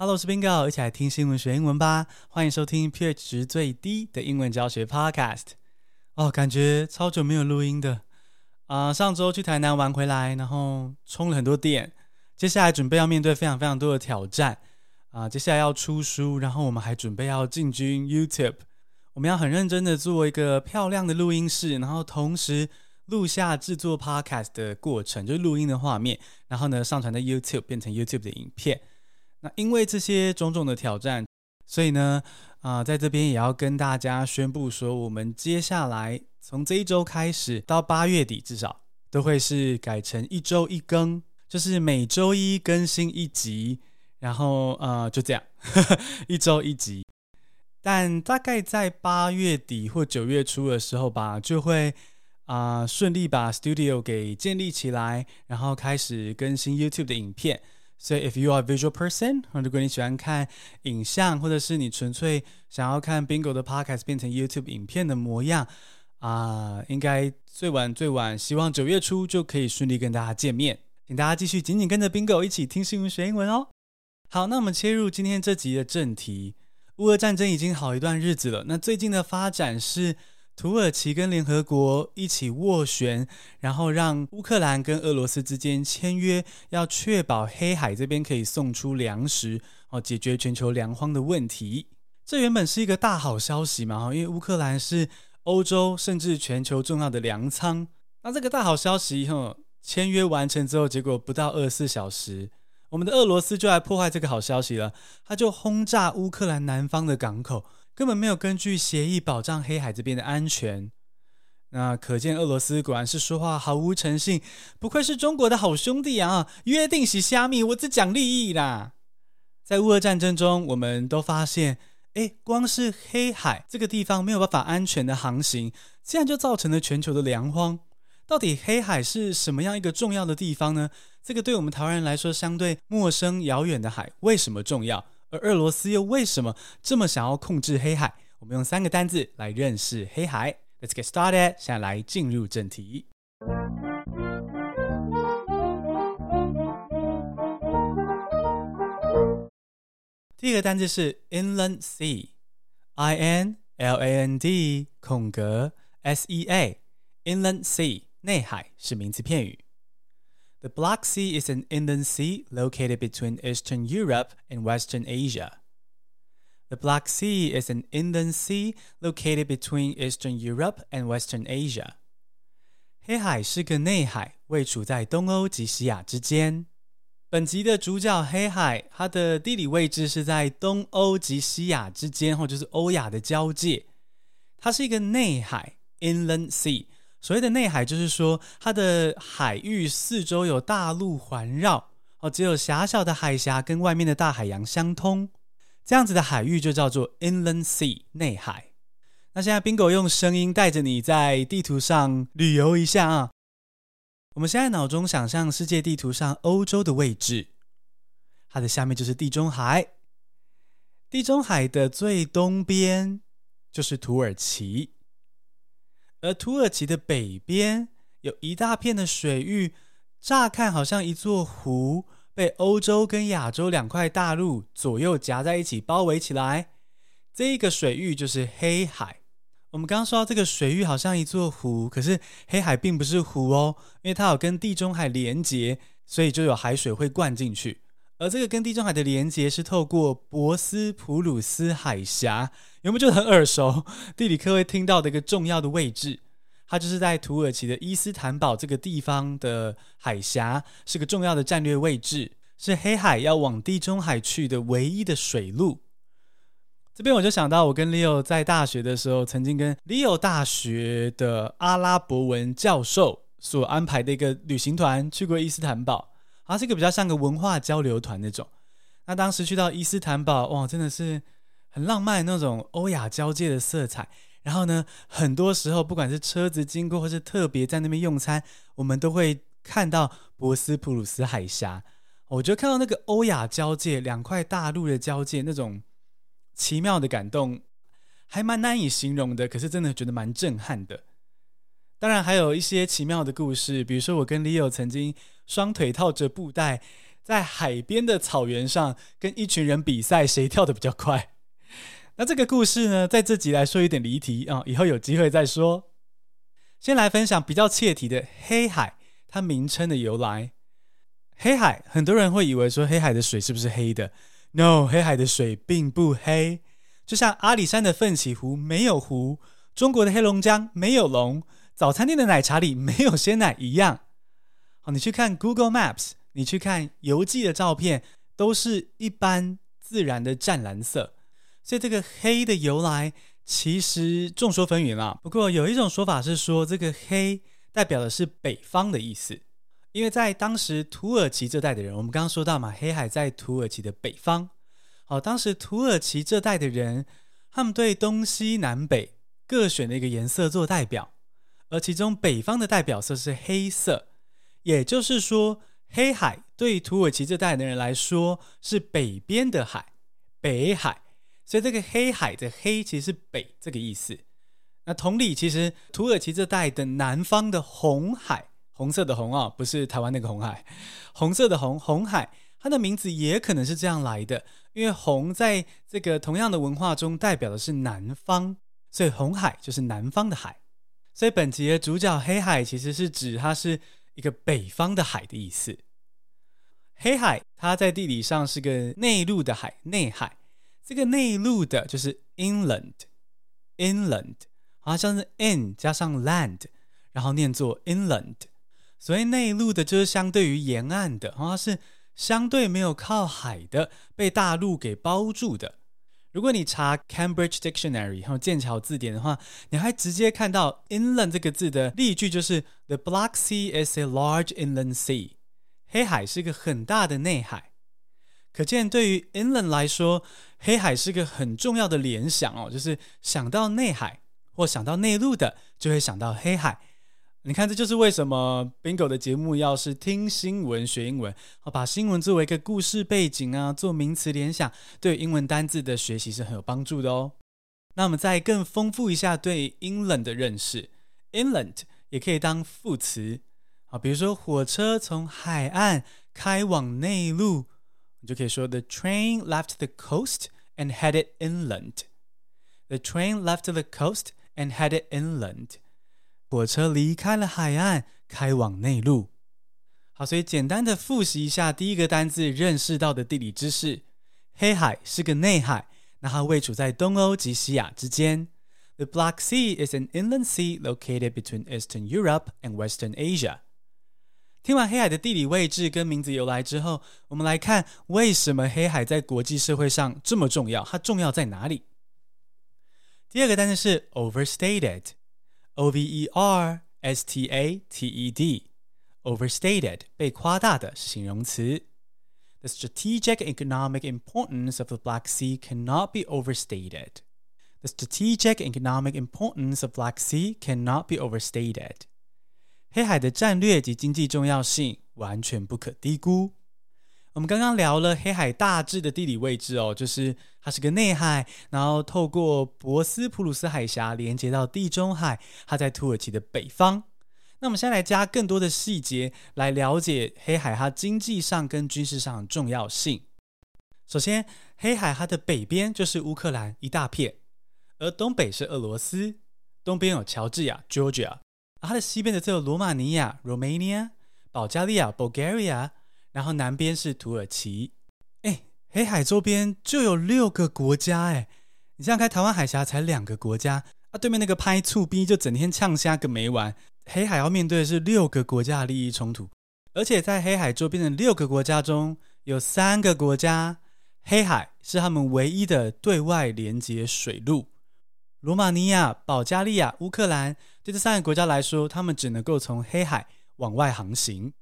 Hello，我是 Bingo，一起来听新闻学英文吧。欢迎收听 pH 值最低的英文教学 Podcast。哦，感觉超久没有录音的啊、呃！上周去台南玩回来，然后充了很多电。接下来准备要面对非常非常多的挑战啊、呃！接下来要出书，然后我们还准备要进军 YouTube。我们要很认真的做一个漂亮的录音室，然后同时录下制作 Podcast 的过程，就是录音的画面，然后呢上传到 YouTube 变成 YouTube 的影片。那因为这些种种的挑战，所以呢，啊、在这边也要跟大家宣布说，我们接下来从这一周开始到八月底，至少都会是改成一周一更，就是每周一更新一集，然后呃，就这样，呵呵，一周一集。但大概在八月底或九月初的时候吧，就会啊、顺利把 Studio 给建立起来，然后开始更新 YouTube 的影片。所以，if you are a visual person，如果你喜欢看影像，或者是你纯粹想要看 Bingo 的 podcast 变成 YouTube 影片的模样啊、呃，应该最晚最晚，希望九月初就可以顺利跟大家见面。请大家继续紧紧跟着 Bingo 一起听新闻学英文哦。好，那我们切入今天这集的正题。乌俄战争已经好一段日子了，那最近的发展是。土耳其跟联合国一起斡旋，然后让乌克兰跟俄罗斯之间签约，要确保黑海这边可以送出粮食，哦，解决全球粮荒的问题。这原本是一个大好消息嘛，因为乌克兰是欧洲甚至全球重要的粮仓。那这个大好消息，哈，签约完成之后，结果不到二十四小时，我们的俄罗斯就来破坏这个好消息了，他就轰炸乌克兰南方的港口。根本没有根据协议保障黑海这边的安全，那可见俄罗斯果然是说话毫无诚信，不愧是中国的好兄弟啊！约定是虾米，我只讲利益啦。在乌俄战争中，我们都发现，诶，光是黑海这个地方没有办法安全的航行，这样就造成了全球的粮荒。到底黑海是什么样一个重要的地方呢？这个对我们台湾人来说相对陌生遥远的海，为什么重要？而俄罗斯又为什么这么想要控制黑海？我们用三个单字来认识黑海。Let's get started。现在来进入正题。第一个单字是 inland sea，I N L A N D 空格 S E A，inland sea 内海是名词片语。The Black Sea is an inland sea located between Eastern Europe and Western Asia. The Black Sea is an inland sea located between Eastern Europe and Western Asia. 黑海是个内海，位处在东欧及西亚之间。本集的主角黑海，它的地理位置是在东欧及西亚之间，或者是欧亚的交界。它是一个内海 （inland sea）。 所谓的内海，就是说它的海域四周有大陆环绕，哦，只有狭小的海峡跟外面的大海洋相通，这样子的海域就叫做 inland sea 内海。那现在 Bingo 用声音带着你在地图上旅游一下啊。我们现在脑中想象世界地图上欧洲的位置，它的下面就是地中海，地中海的最东边就是土耳其。而土耳其的北边有一大片的水域，乍看好像一座湖，被欧洲跟亚洲两块大陆左右夹在一起包围起来。这一个水域就是黑海。我们刚刚说到这个水域好像一座湖，可是黑海并不是湖哦，因为它有跟地中海连接，所以就有海水会灌进去。而这个跟地中海的连接是透过博斯普鲁斯海峡。有没有觉得很耳熟？地理课会听到的一个重要的位置，它就是在土耳其的伊斯坦堡这个地方的海峡，是个重要的战略位置，是黑海要往地中海去的唯一的水路。这边我就想到，我跟 Leo 在大学的时候，曾经跟 Leo 大学的阿拉伯文教授所安排的一个旅行团去过伊斯坦堡，好像是一个比较像个文化交流团那种。那当时去到伊斯坦堡，哇，真的是。很浪漫那种欧亚交界的色彩，然后呢，很多时候不管是车子经过，或是特别在那边用餐，我们都会看到博斯普鲁斯海峡。我觉得看到那个欧亚交界两块大陆的交界，那种奇妙的感动，还蛮难以形容的。可是真的觉得蛮震撼的。当然还有一些奇妙的故事，比如说我跟 Leo 曾经双腿套着布袋。在海边的草原上跟一群人比赛谁跳得比较快。那这个故事呢，在这集来说有点离题啊，以后有机会再说。先来分享比较切题的黑海，它名称的由来。黑海，很多人会以为说黑海的水是不是黑的？No，黑海的水并不黑，就像阿里山的奋起湖没有湖，中国的黑龙江没有龙，早餐店的奶茶里没有鲜奶一样。好，你去看 Google Maps，你去看游记的照片，都是一般自然的湛蓝色。所以这个黑的由来其实众说纷纭啦。不过有一种说法是说，这个黑代表的是北方的意思。因为在当时土耳其这带的人，我们刚刚说到嘛，黑海在土耳其的北方。好，当时土耳其这带的人，他们对东西南北各选了一个颜色做代表，而其中北方的代表色是黑色，也就是说，黑海对土耳其这带的人来说是北边的海，北海。所以这个黑海的黑其实是北这个意思。那同理，其实土耳其这带的南方的红海。红色的红啊，不是台湾那个红海，红色的红，红海，它的名字也可能是这样来的，因为红在这个同样的文化中代表的是南方，所以红海就是南方的海。所以本集的主角黑海其实是指它是一个北方的海的意思。黑海它在地理上是个内陆的海，内海。这个内陆的就是 inland，inland，好像是 in 加上 land，然后念作 inland。所谓内陆的，就是相对于沿岸的，它是相对没有靠海的，被大陆给包住的。如果你查 Cambridge Dictionary 还有剑桥字典的话，你还直接看到 inland 这个字的例句，就是 The Black Sea is a large inland sea。黑海是个很大的内海。可见，对于 inland 来说，黑海是个很重要的联想哦，就是想到内海或想到内陆的，就会想到黑海。你看，这就是为什么 Bingo 的节目要是听新闻学英文，把新闻作为一个故事背景啊，做名词联想，对英文单字的学习是很有帮助的哦。那我们再更丰富一下对 inland 的认识，inland 也可以当副词啊，比如说火车从海岸开往内陆，你就可以说 The train left the coast and headed inland. The train left the coast and headed inland. 火车离开了海岸，开往内陆。好，所以简单的复习一下第一个单字认识到的地理知识：黑海是个内海，那它位处在东欧及西亚之间。The Black Sea is an inland sea located between Eastern Europe and Western Asia。 听完黑海的地理位置跟名字由来之后，我们来看为什么黑海在国际社会上这么重要？它重要在哪里？第二个单词是 overstated。O V E R S T A T E D，overstated 被夸大的是形容词。The strategic economic importance of the Black Sea cannot be overstated. The strategic economic importance of Black Sea cannot be overstated. 黑海的战略及经济重要性完全不可低估。我们刚刚聊了黑海大致的地理位置哦，就是它是个内海，然后透过博斯普鲁斯海峡连接到地中海，它在土耳其的北方。那我们现在来加更多的细节来了解黑海它经济上跟军事上的重要性。首先，黑海它的北边就是乌克兰一大片，而东北是俄罗斯，东边有乔治亚 （Georgia），它的西边的则有罗马尼亚 （Romania）、保加利亚 （Bulgaria）。然后南边是土耳其，哎，黑海周边就有六个国家，哎，你像开台湾海峡才两个国家，啊，对面那个拍醋逼就整天呛虾个没完。黑海要面对的是六个国家的利益冲突，而且在黑海周边的六个国家中有三个国家，黑海是他们唯一的对外连接水路。罗马尼亚、保加利亚、乌克兰，对这三个国家来说，他们只能够从黑海往外航行。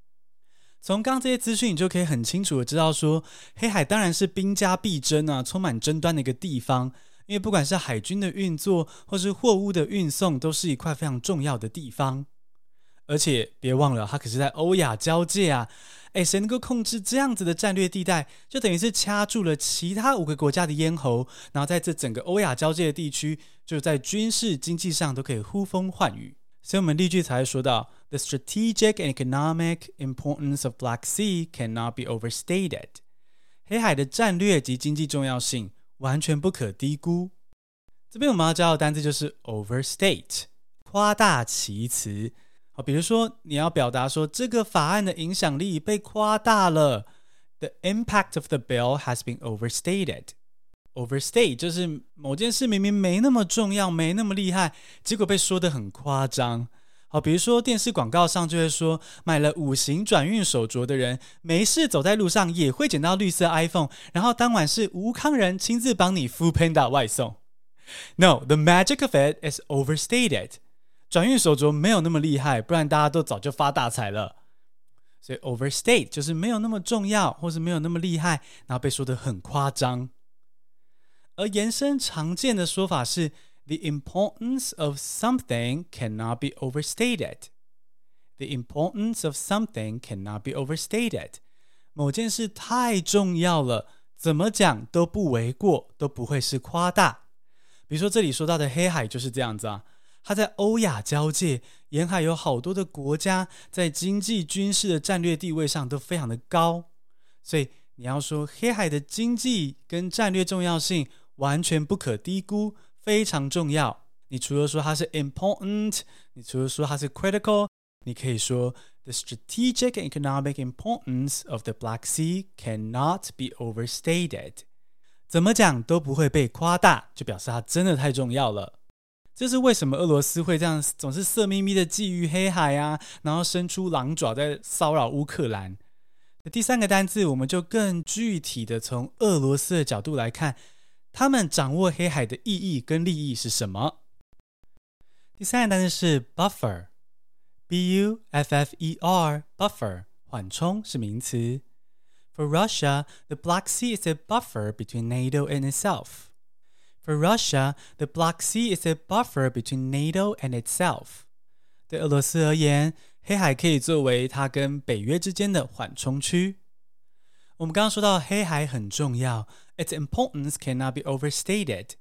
从刚刚这些资讯，你就可以很清楚的知道说，黑海当然是兵家必争啊，充满争端的一个地方。因为不管是海军的运作，或是货物的运送，都是一块非常重要的地方。而且别忘了，它可是在欧亚交界啊！哎，谁能够控制这样子的战略地带，就等于是掐住了其他五个国家的咽喉。然后在这整个欧亚交界的地区，就在军事经济上都可以呼风唤雨。所以我们例句才会说到 The strategic and economic importance of Black Sea cannot be overstated. 黑海的战略及经济重要性完全不可低估。这边我们要教的单字就是 overstate，夸大其词。比如说你要表达说这个法案的影响力被夸大了。The impact of the bill has been overstated. Overstate 就是某件事明明没那么重要，没那么厉害，结果被说得很夸张。好，比如说电视广告上就会说，买了五行转运手镯的人，没事走在路上也会捡到绿色 iPhone，然后当晚是吴康仁亲自帮你 f o o Panda 外送。No, the magic of it is overstated. 转运手镯没有那么厉害，不然大家都早就发大财了。所以 overstate 就是没有那么重要，或是没有那么厉害，然后被说的很夸张。而延伸常见的说法是 the importance of something cannot be overstated. The importance of something cannot be overstated. 某件事太重要了，怎么讲都不为过，都不会是夸大。比如说这里说到的黑海就是这样子啊。它在欧亚交界，沿海有好多的国家，在经济、军事的战略地位上都非常的高，所以你要说黑海的经济跟战略重要性完全不可低估，非常重要。你除了说它是 important，你除了说它是 critical，你可以说 the strategic economic importance of the Black Sea cannot be overstated。怎么讲都不会被夸大，就表示它真的太重要了。这是为什么俄罗斯会这样总是色眯眯的觊觎黑海啊，然后伸出狼爪在骚扰乌克兰。第三个单字，我们就更具体的从俄罗斯的角度来看，他们掌握黑海的意义跟利益是什么？第三个单字是 buffer，b u f f e r，buffer，缓冲是名词。For Russia, the Black Sea is a buffer between NATO and itself. For Russia, the Black Sea is a buffer between NATO and itself. 对俄罗斯而言，黑海可以作为它跟北约之间的缓冲区。我们刚刚说到黑海很重要，its importance cannot be overstated。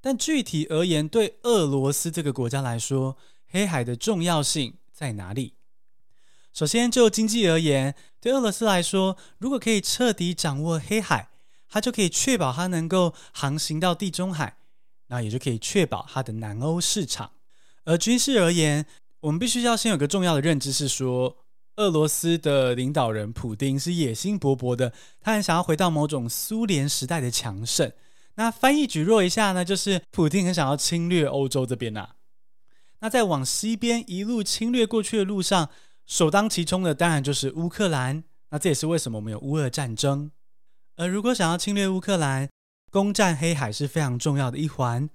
但具体而言，对俄罗斯这个国家来说，黑海的重要性在哪里？首先，就经济而言，对俄罗斯来说，如果可以彻底掌握黑海，它就可以确保它能够航行到地中海，那也就可以确保它的南欧市场。而军事而言，我们必须要先有个重要的认知是说，俄罗斯的领导人普丁是野心勃勃的，他很想要回到某种苏联时代的强盛。那翻译举弱一下呢，就是普丁很想要侵略欧洲这边呐、啊。那在往西边一路侵略过去的路上，首当其冲的当然就是乌克兰。那这也是为什么我们有乌俄战争。而如果想要侵略乌克兰，攻占黑海是非常重要的一环，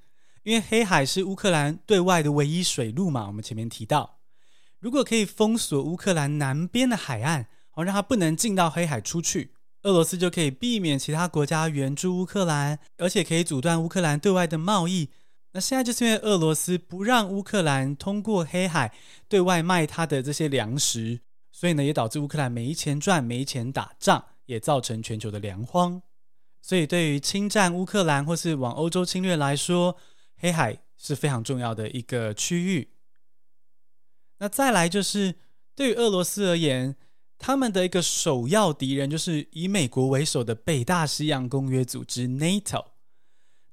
因为黑海是乌克兰对外的唯一水路嘛。我们前面提到，如果可以封锁乌克兰南边的海岸，哦，让它不能进到黑海出去，俄罗斯就可以避免其他国家援助乌克兰，而且可以阻断乌克兰对外的贸易。那现在就是因为俄罗斯不让乌克兰通过黑海对外卖它的这些粮食，所以呢，也导致乌克兰没钱赚，没钱打仗。也造成全球的粮荒，所以对于侵占乌克兰或是往欧洲侵略来说，黑海是非常重要的一个区域。那再来就是对于俄罗斯而言，他们的一个首要敌人就是以美国为首的北大西洋公约组织 NATO。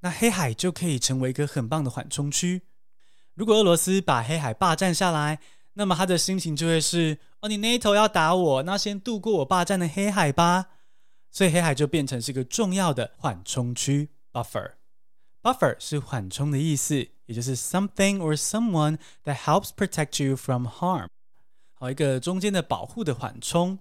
那黑海就可以成为一个很棒的缓冲区。如果俄罗斯把黑海霸占下来，那么他的心情就会是：哦，你 NATO 要打我，那先渡过我霸占的黑海吧。所以黑海就变成是一个重要的缓冲区 （buffer）。buffer 是缓冲的意思，也就是 something or someone that helps protect you from harm。好，一个中间的保护的缓冲。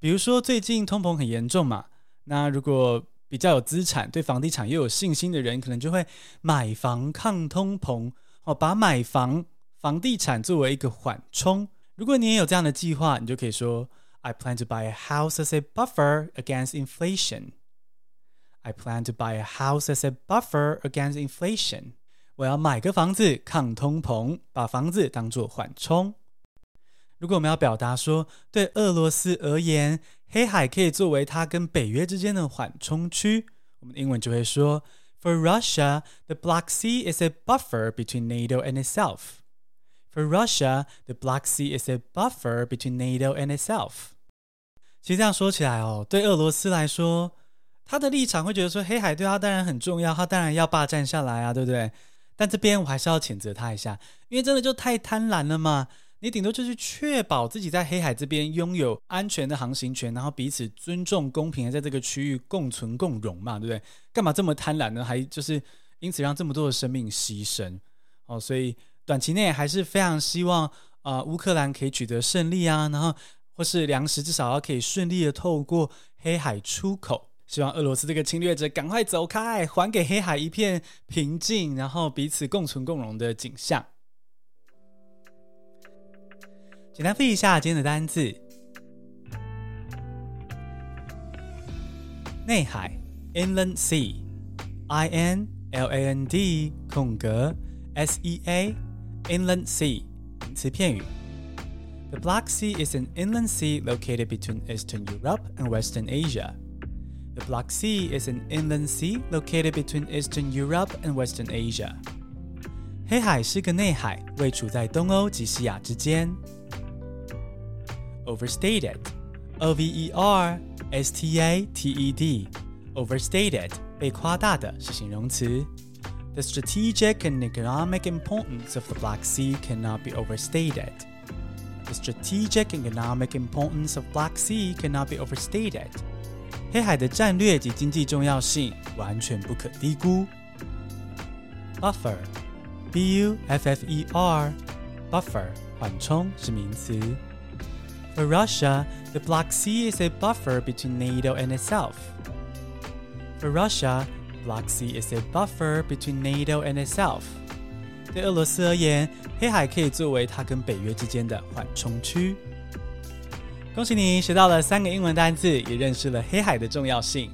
比如说最近通膨很严重嘛，那如果比较有资产、对房地产又有信心的人，可能就会买房抗通膨。哦，把买房。房地产作为一个缓冲，如果你也有这样的计划，你就可以说：I plan to buy a house as a buffer against inflation. I plan to buy a house as a buffer against inflation. 我要买个房子抗通膨，把房子当做缓冲。如果我们要表达说，对俄罗斯而言，黑海可以作为它跟北约之间的缓冲区，我们的英文就会说：For Russia, the Black Sea is a buffer between NATO and itself. For Russia, the Black Sea is a buffer between NATO and itself. 其实这样说起来哦，对俄罗斯来说，他的立场会觉得说，黑海对他当然很重要，他当然要霸占下来啊，对不对？但这边我还是要谴责他一下，因为真的就太贪婪了嘛。你顶多就是确保自己在黑海这边拥有安全的航行权，然后彼此尊重、公平的在这个区域共存共荣嘛，对不对？干嘛这么贪婪呢？还就是因此让这么多的生命牺牲哦。所以短期内还是非常希望、呃，乌克兰可以取得胜利啊，然后或是粮食至少要可以顺利的透过黑海出口。希望俄罗斯这个侵略者赶快走开，还给黑海一片平静，然后彼此共存共荣的景象。简单复一下今天的单字：内海。（Inland Sea），I N L A N D 空格。S E A A，Inland Sea 名词片语。The Black Sea is an inland sea located between Eastern Europe and Western Asia. The Black Sea is an inland sea located between Eastern Europe and Western Asia. 黑海是个内海，位处在东欧及西亚之间。Overstated, O-V-E-R-S-T-A-T-E-D, overstated 被夸大的是形容词。 The strategic and economic importance of the Black Sea cannot be overstated. The strategic and economic importance of Black Sea cannot be overstated. 黑海的战略及经济重要性完全不可低估。Buffer, B-U-F-F-E-R, buffer 缓冲是名词。For Russia, the Black Sea is a buffer between NATO and itself. For Russia, Black Sea is a buffer between NATO and itself. 对俄罗斯而言，黑海可以作为它跟北约之间的缓冲区。恭喜你学到了三个英文单字，也认识了黑海的重要性。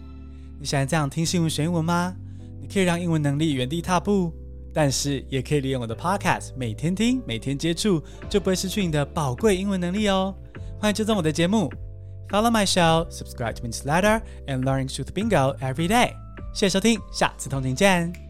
你喜欢这样听新闻学英文吗？你可以让英文能力原地踏步，但是也可以利用我的 Podcast，每天听，每天接触，就不会失去你的宝贵英文能力哦。欢迎追踪我的节目，Follow my show, subscribe to my newsletter, and learn truth bingo every day。谢谢收听，下次通勤见。